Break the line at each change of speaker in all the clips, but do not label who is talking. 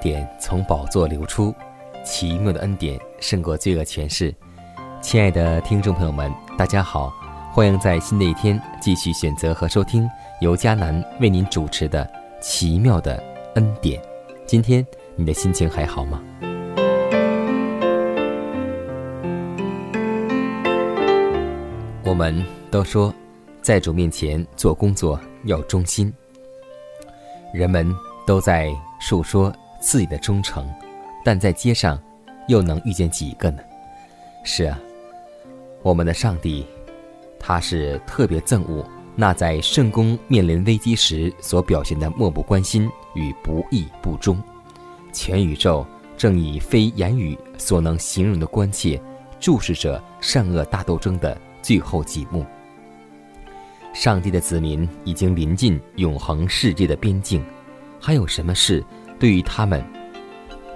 典从宝座流出，奇妙的恩典胜过罪恶权势。亲爱的听众朋友们，大家好，欢迎在新的一天继续选择和收听由迦南为您主持的《奇妙的恩典》。今天你的心情还好吗？我们都说，在主面前做工作要忠心。人们都在。述说自己的忠诚，但在街上，又能遇见几个呢？是啊，我们的上帝，他是特别憎恶那在圣公面临危机时所表现的漠不关心与不义不忠。全宇宙正以非言语所能形容的关切，注视着善恶大斗争的最后几幕。上帝的子民已经临近永恒世界的边境。还有什么事对于他们，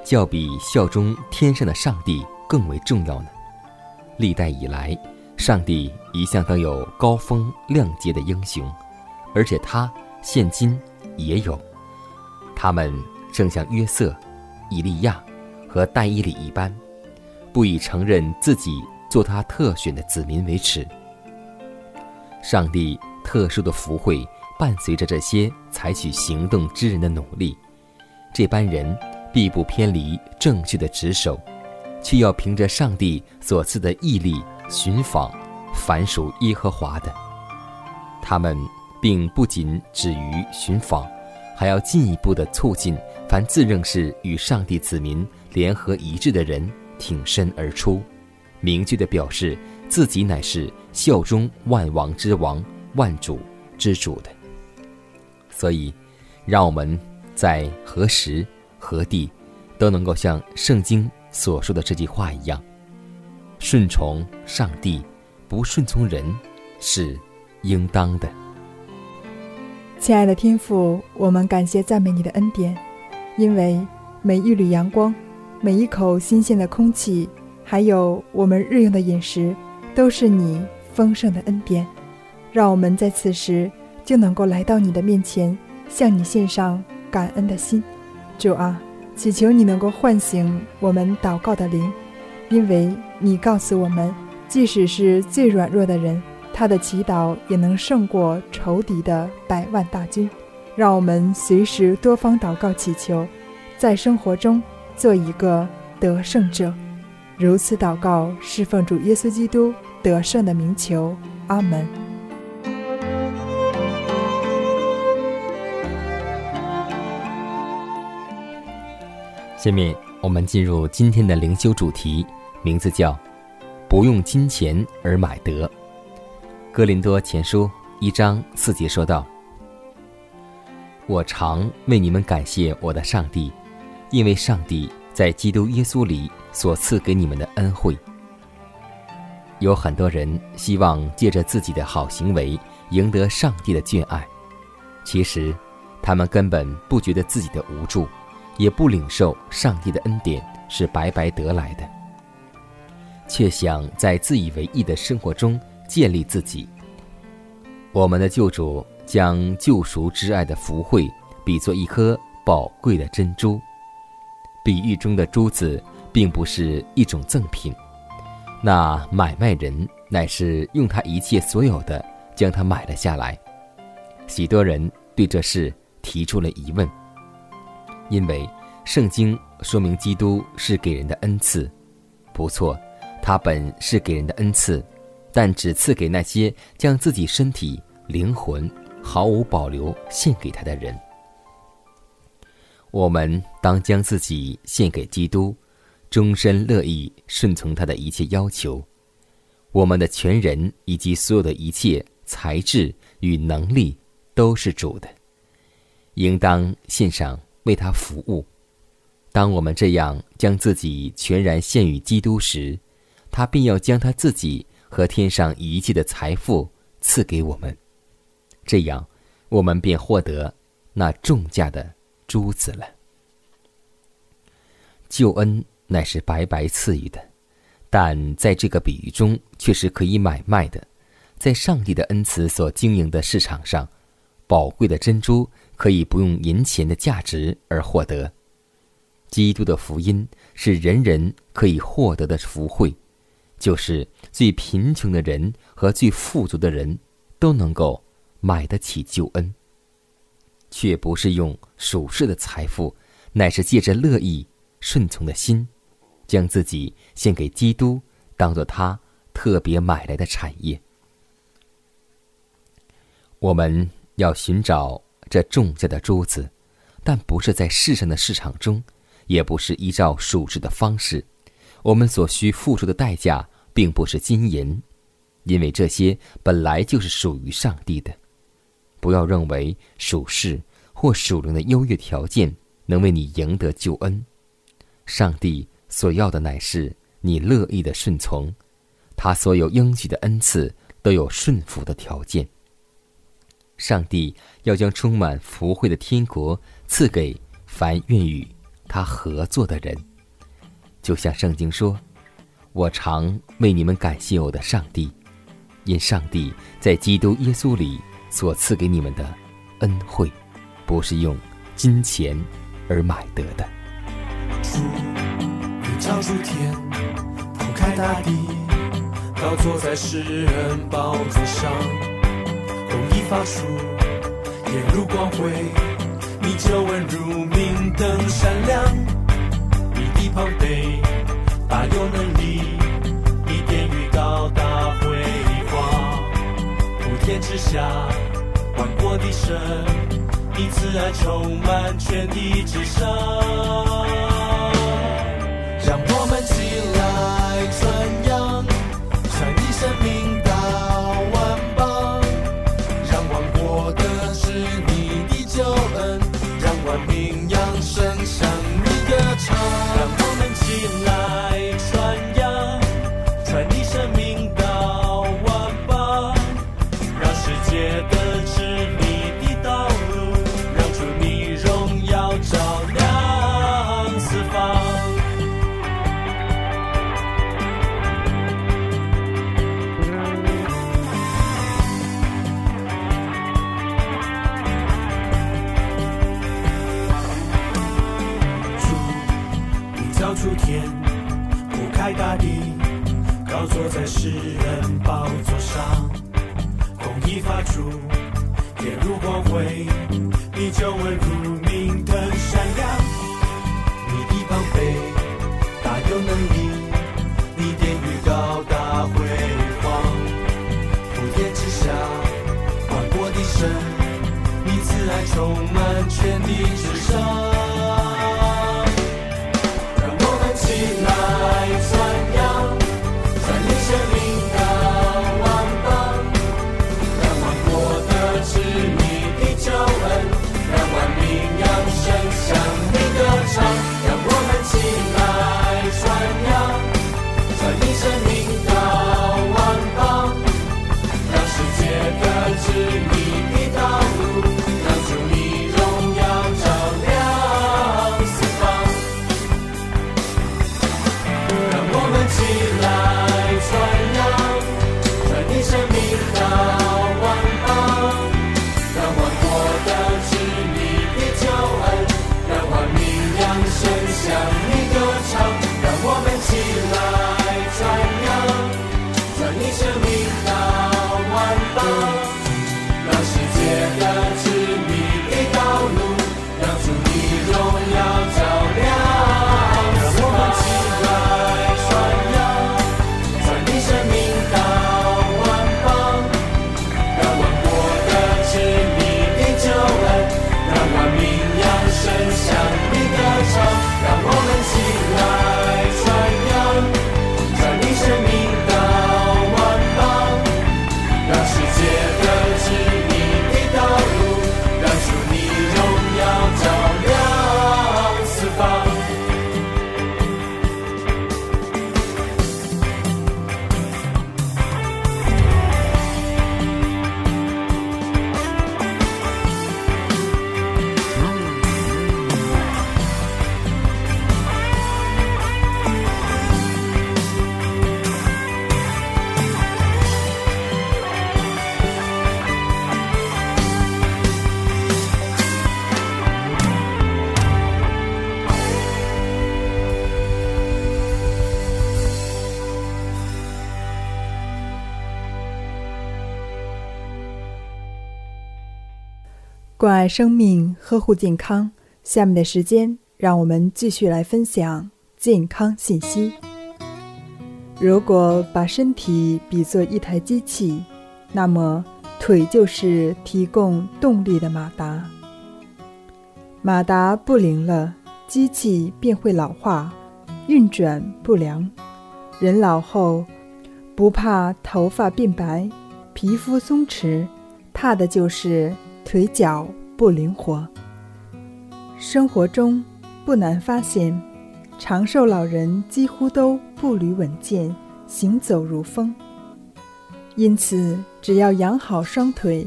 较比效忠天上的上帝更为重要呢？历代以来，上帝一向都有高风亮节的英雄，而且他现今也有。他们正像约瑟、以利亚和戴伊里一般，不以承认自己做他特选的子民为耻。上帝特殊的福惠。伴随着这些采取行动之人的努力，这班人必不偏离正确的职守，却要凭着上帝所赐的毅力寻访凡属耶和华的。他们并不仅止于寻访，还要进一步的促进凡自认是与上帝子民联合一致的人挺身而出，明确的表示自己乃是效忠万王之王、万主之主的。所以，让我们在何时何地，都能够像圣经所说的这句话一样，顺从上帝，不顺从人，是应当的。
亲爱的天父，我们感谢赞美你的恩典，因为每一缕阳光，每一口新鲜的空气，还有我们日用的饮食，都是你丰盛的恩典，让我们在此时。就能够来到你的面前，向你献上感恩的心。主啊，祈求你能够唤醒我们祷告的灵，因为你告诉我们，即使是最软弱的人，他的祈祷也能胜过仇敌的百万大军。让我们随时多方祷告祈求，在生活中做一个得胜者。如此祷告，侍奉主耶稣基督得胜的名求。阿门。
下面我们进入今天的灵修主题，名字叫“不用金钱而买得”。哥林多前书一章四节说道：“我常为你们感谢我的上帝，因为上帝在基督耶稣里所赐给你们的恩惠。”有很多人希望借着自己的好行为赢得上帝的眷爱，其实他们根本不觉得自己的无助。也不领受上帝的恩典是白白得来的，却想在自以为意的生活中建立自己。我们的救主将救赎之爱的福慧比作一颗宝贵的珍珠。比喻中的珠子并不是一种赠品，那买卖人乃是用他一切所有的将它买了下来。许多人对这事提出了疑问，因为圣经说明基督是给人的恩赐，不错，他本是给人的恩赐，但只赐给那些将自己身体、灵魂。毫无保留献给他的人，我们当将自己献给基督，终身乐意顺从他的一切要求。我们的全人以及所有的一切才智与能力都是主的，应当献上为他服务。当我们这样将自己全然献于基督时，他便要将他自己和天上一切的财富赐给我们。这样，我们便获得那重价的珠子了。救恩乃是白白赐予的，但在这个比喻中却是可以买卖的。在上帝的恩慈所经营的市场上，宝贵的珍珠可以不用银钱的价值而获得。基督的福音是人人可以获得的福惠，就是最贫穷的人和最富足的人都能够。买得起救恩，却不是用属世的财富，乃是借着乐意顺从的心，将自己献给基督，当做他特别买来的产业。我们要寻找这重价的珠子，但不是在世上的市场中，也不是依照属世的方式。我们所需付出的代价，并不是金银，因为这些本来就是属于上帝的。不要认为属世或属灵的优越条件能为你赢得救恩。上帝所要的乃是你乐意的顺从，他所有应许的恩赐都有顺服的条件。上帝要将充满福惠的天国赐给凡愿与他合作的人，就像圣经说：“我常为你们感谢我的上帝，因上帝在基督耶稣里。”所赐给你们的恩惠，不是用金钱而买得的。
主，你照出天，铺开大地，高坐在世人宝座上，用一发出，眼如光辉，你皱纹如明灯闪亮，你的旁边大有能力，你殿宇高大辉煌，普天之下。万国的神，你慈爱充满全地之上，主天，铺开大地高坐在世人宝座上，公义发出，天如光辉，你就纹如明灯闪亮。你的膀臂大有能力，你殿宇高大辉煌。普天之下，万国的神，你慈爱充满全地之上。song.
关爱生命，呵护健康。下面的时间，让我们继续来分享健康信息。如果把身体比作一台机器，那么腿就是提供动力的马达。马达不灵了，机器便会老化，运转不良。人老后，不怕头发变白、皮肤松弛，怕的就是腿脚不灵活。生活中不难发现，长寿老人几乎都步履稳健，行走如风。因此，只要养好双腿，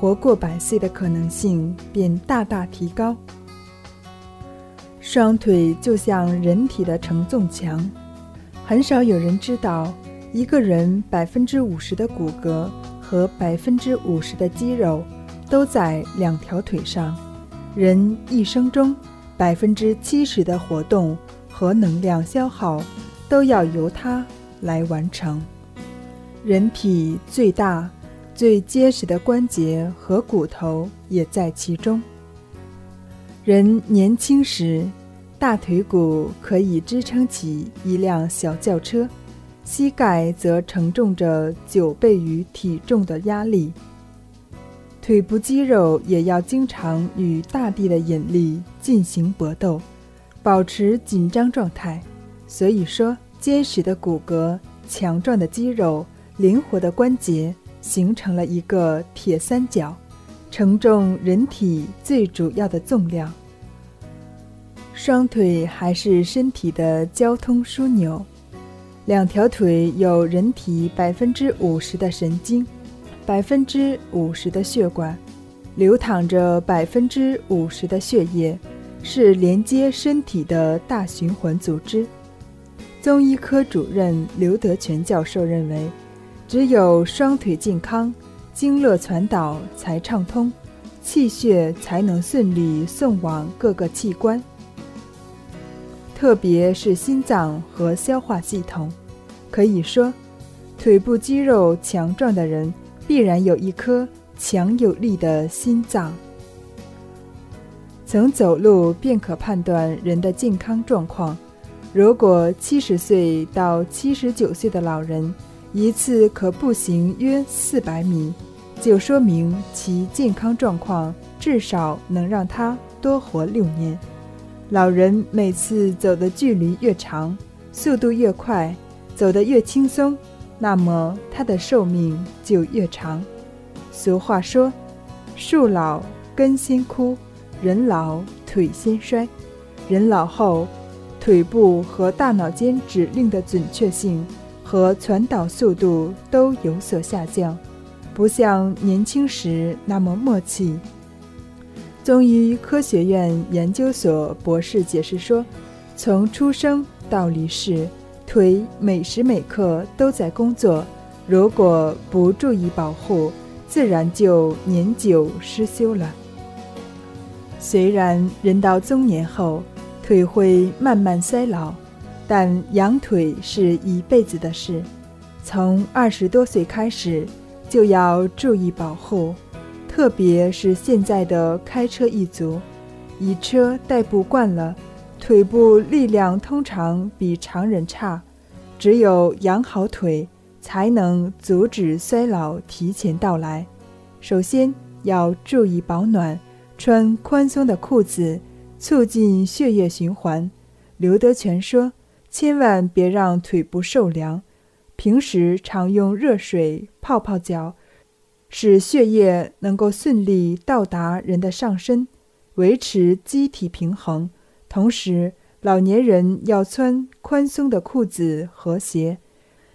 活过百岁的可能性便大大提高。双腿就像人体的承重墙。很少有人知道，一个人百分之五十的骨骼和百分之五十的肌肉都在两条腿上。人一生中百分之七十的活动和能量消耗都要由它来完成。人体最大、最结实的关节和骨头也在其中。人年轻时。大腿骨可以支撑起一辆小轿车，膝盖则承重着九倍于体重的压力。腿部肌肉也要经常与大地的引力进行搏斗，保持紧张状态。所以说，坚实的骨骼、强壮的肌肉、灵活的关节，形成了一个铁三角，承重人体最主要的重量。双腿还是身体的交通枢纽，两条腿有人体百分之五十的神经，百分之五十的血管，流淌着百分之五十的血液，是连接身体的大循环组织。中医科主任刘德全教授认为，只有双腿健康，经络传导才畅通，气血才能顺利送往各个器官。特别是心脏和消化系统，可以说，腿部肌肉强壮的人必然有一颗强有力的心脏。从走路便可判断人的健康状况。如果七十岁到七十九岁的老人一次可步行约四百米，就说明其健康状况至少能让他多活六年。老人每次走的距离越长，速度越快，走得越轻松，那么它的寿命就越长。俗话说：“树老根先枯，人老腿先衰。”人老后，腿部和大脑间指令的准确性和传导速度都有所下降，不像年轻时那么默契。中医科学院研究所博士解释说：“从出生到离世，腿每时每刻都在工作，如果不注意保护，自然就年久失修了。虽然人到中年后腿会慢慢衰老，但养腿是一辈子的事，从二十多岁开始就要注意保护。”特别是现在的开车一族，以车代步惯了，腿部力量通常比常人差。只有养好腿，才能阻止衰老提前到来。首先要注意保暖，穿宽松的裤子，促进血液循环。刘德全说：“千万别让腿部受凉，平时常用热水泡泡脚。”使血液能够顺利到达人的上身，维持机体平衡。同时，老年人要穿宽松的裤子和鞋，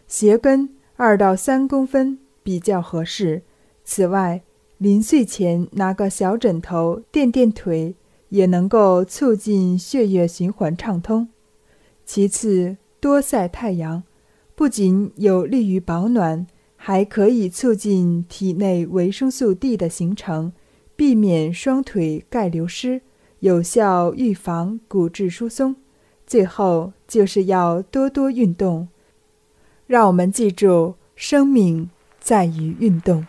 鞋跟二到三公分比较合适。此外，临睡前拿个小枕头垫垫腿，也能够促进血液循环畅通。其次，多晒太阳，不仅有利于保暖。还可以促进体内维生素 D 的形成，避免双腿钙流失，有效预防骨质疏松。最后就是要多多运动。让我们记住，生命在于运动。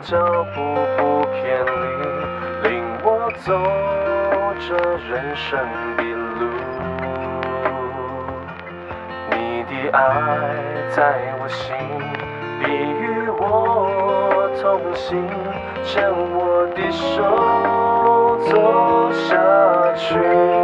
脚步不偏离，领我走这人生的路。你的爱在我心，必与我同行，牵我的手走下去。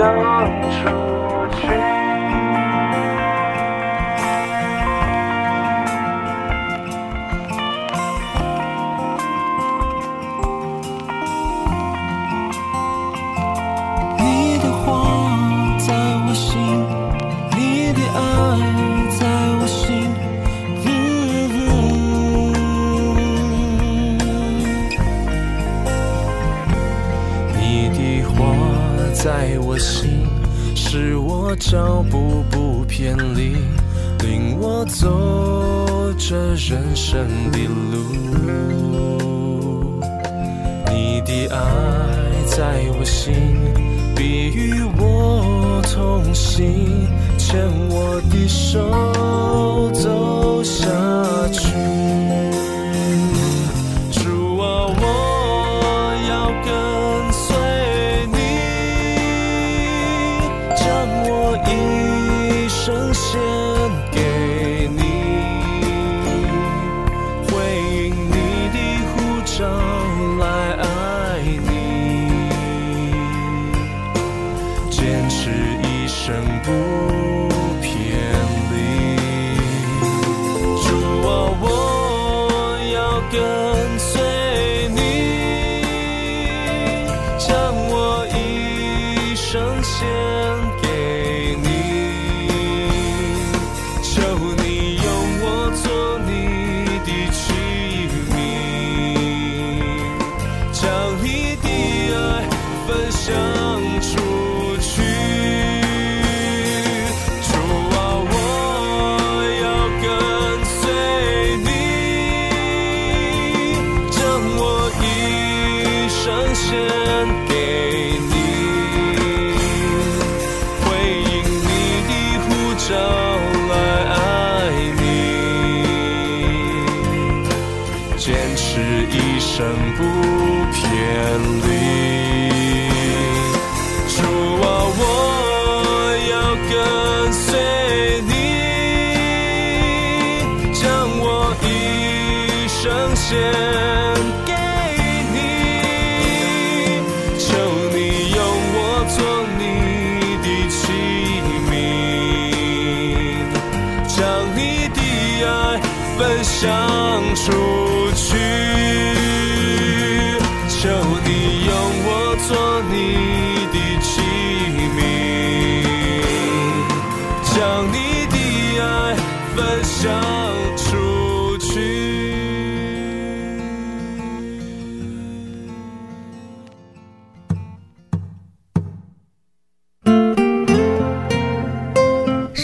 show. 脚步不偏离，领我走这人生的路。你的爱在我心，必与我同行，牵我的手走下去。天地主啊我要跟随你将我一生献。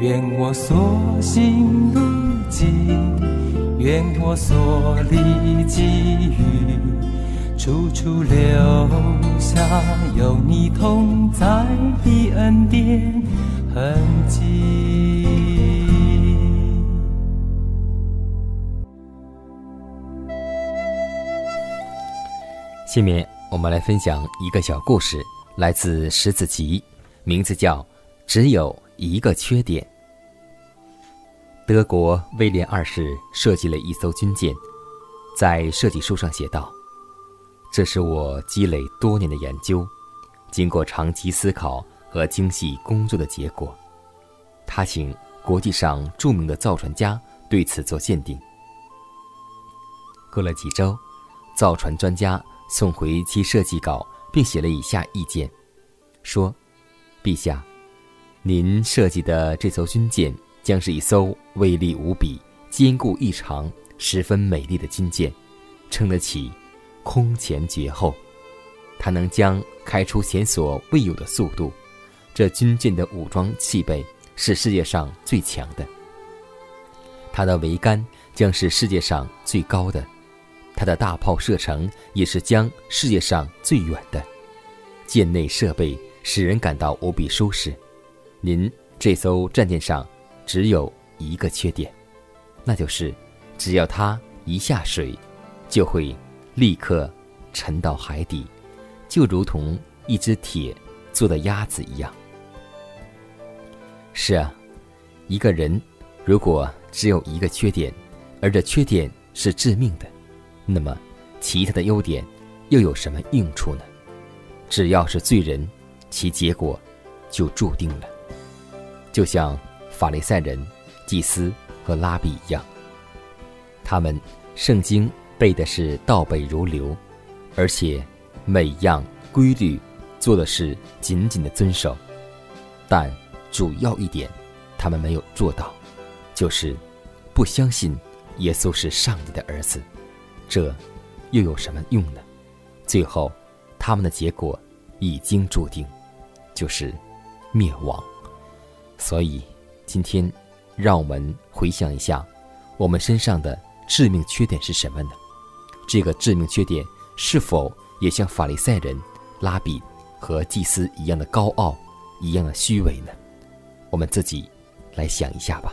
愿我所行路径，愿我所历际遇，处处留下有你同在的恩典。痕迹。
下面我们来分享一个小故事，来自《十子集》，名字叫《只有一个缺点》。德国威廉二世设计了一艘军舰，在设计书上写道：“这是我积累多年的研究，经过长期思考。”和精细工作的结果，他请国际上著名的造船家对此做鉴定。过了几周，造船专家送回其设计稿，并写了以下意见：说，陛下，您设计的这艘军舰将是一艘威力无比、坚固异常、十分美丽的军舰，称得起空前绝后。它能将开出前所未有的速度。这军舰的武装器备是世界上最强的，它的桅杆将是世界上最高的，它的大炮射程也是将世界上最远的。舰内设备使人感到无比舒适。您这艘战舰上只有一个缺点，那就是只要它一下水，就会立刻沉到海底，就如同一只铁做的鸭子一样。是啊，一个人如果只有一个缺点，而这缺点是致命的，那么其他的优点又有什么用处呢？只要是罪人，其结果就注定了。就像法利赛人、祭司和拉比一样，他们圣经背的是倒背如流，而且每样规律做的是紧紧的遵守，但。主要一点，他们没有做到，就是不相信耶稣是上帝的儿子。这又有什么用呢？最后，他们的结果已经注定，就是灭亡。所以，今天让我们回想一下，我们身上的致命缺点是什么呢？这个致命缺点是否也像法利赛人、拉比和祭司一样的高傲，一样的虚伪呢？我们自己来想一下吧。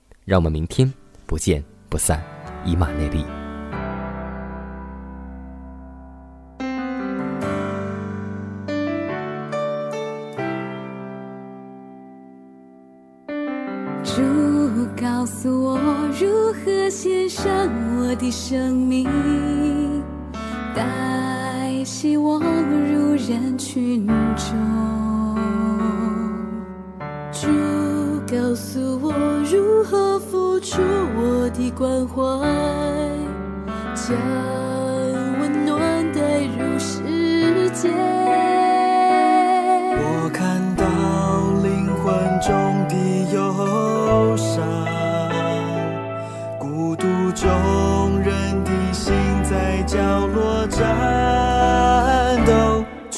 让我们明天不见不散，以马内利。
主告诉我如何献上我的生命带希望入人群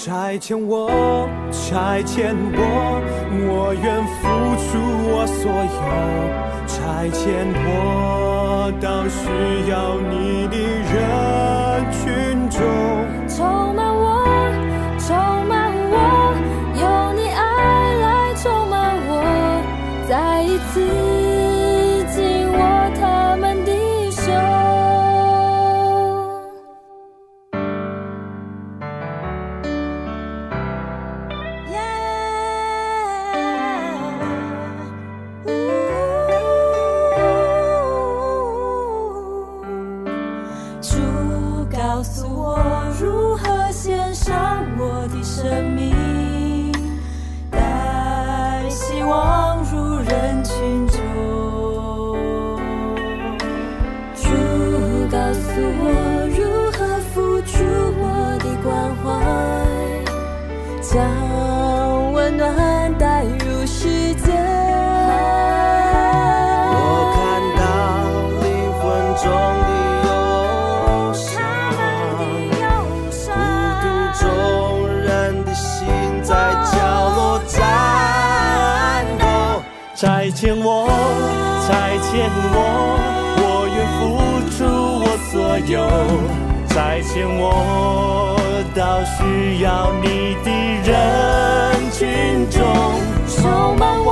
拆迁我，拆迁我，我愿付出我所有。拆迁我到需要你的人群中，
充满我，充满我，诉我如何付出我的关怀，将温暖带入世界。
我看到灵魂中的忧伤，孤独中人的心在角落颤抖。再见我，再见我。再见我到需要你的人群中。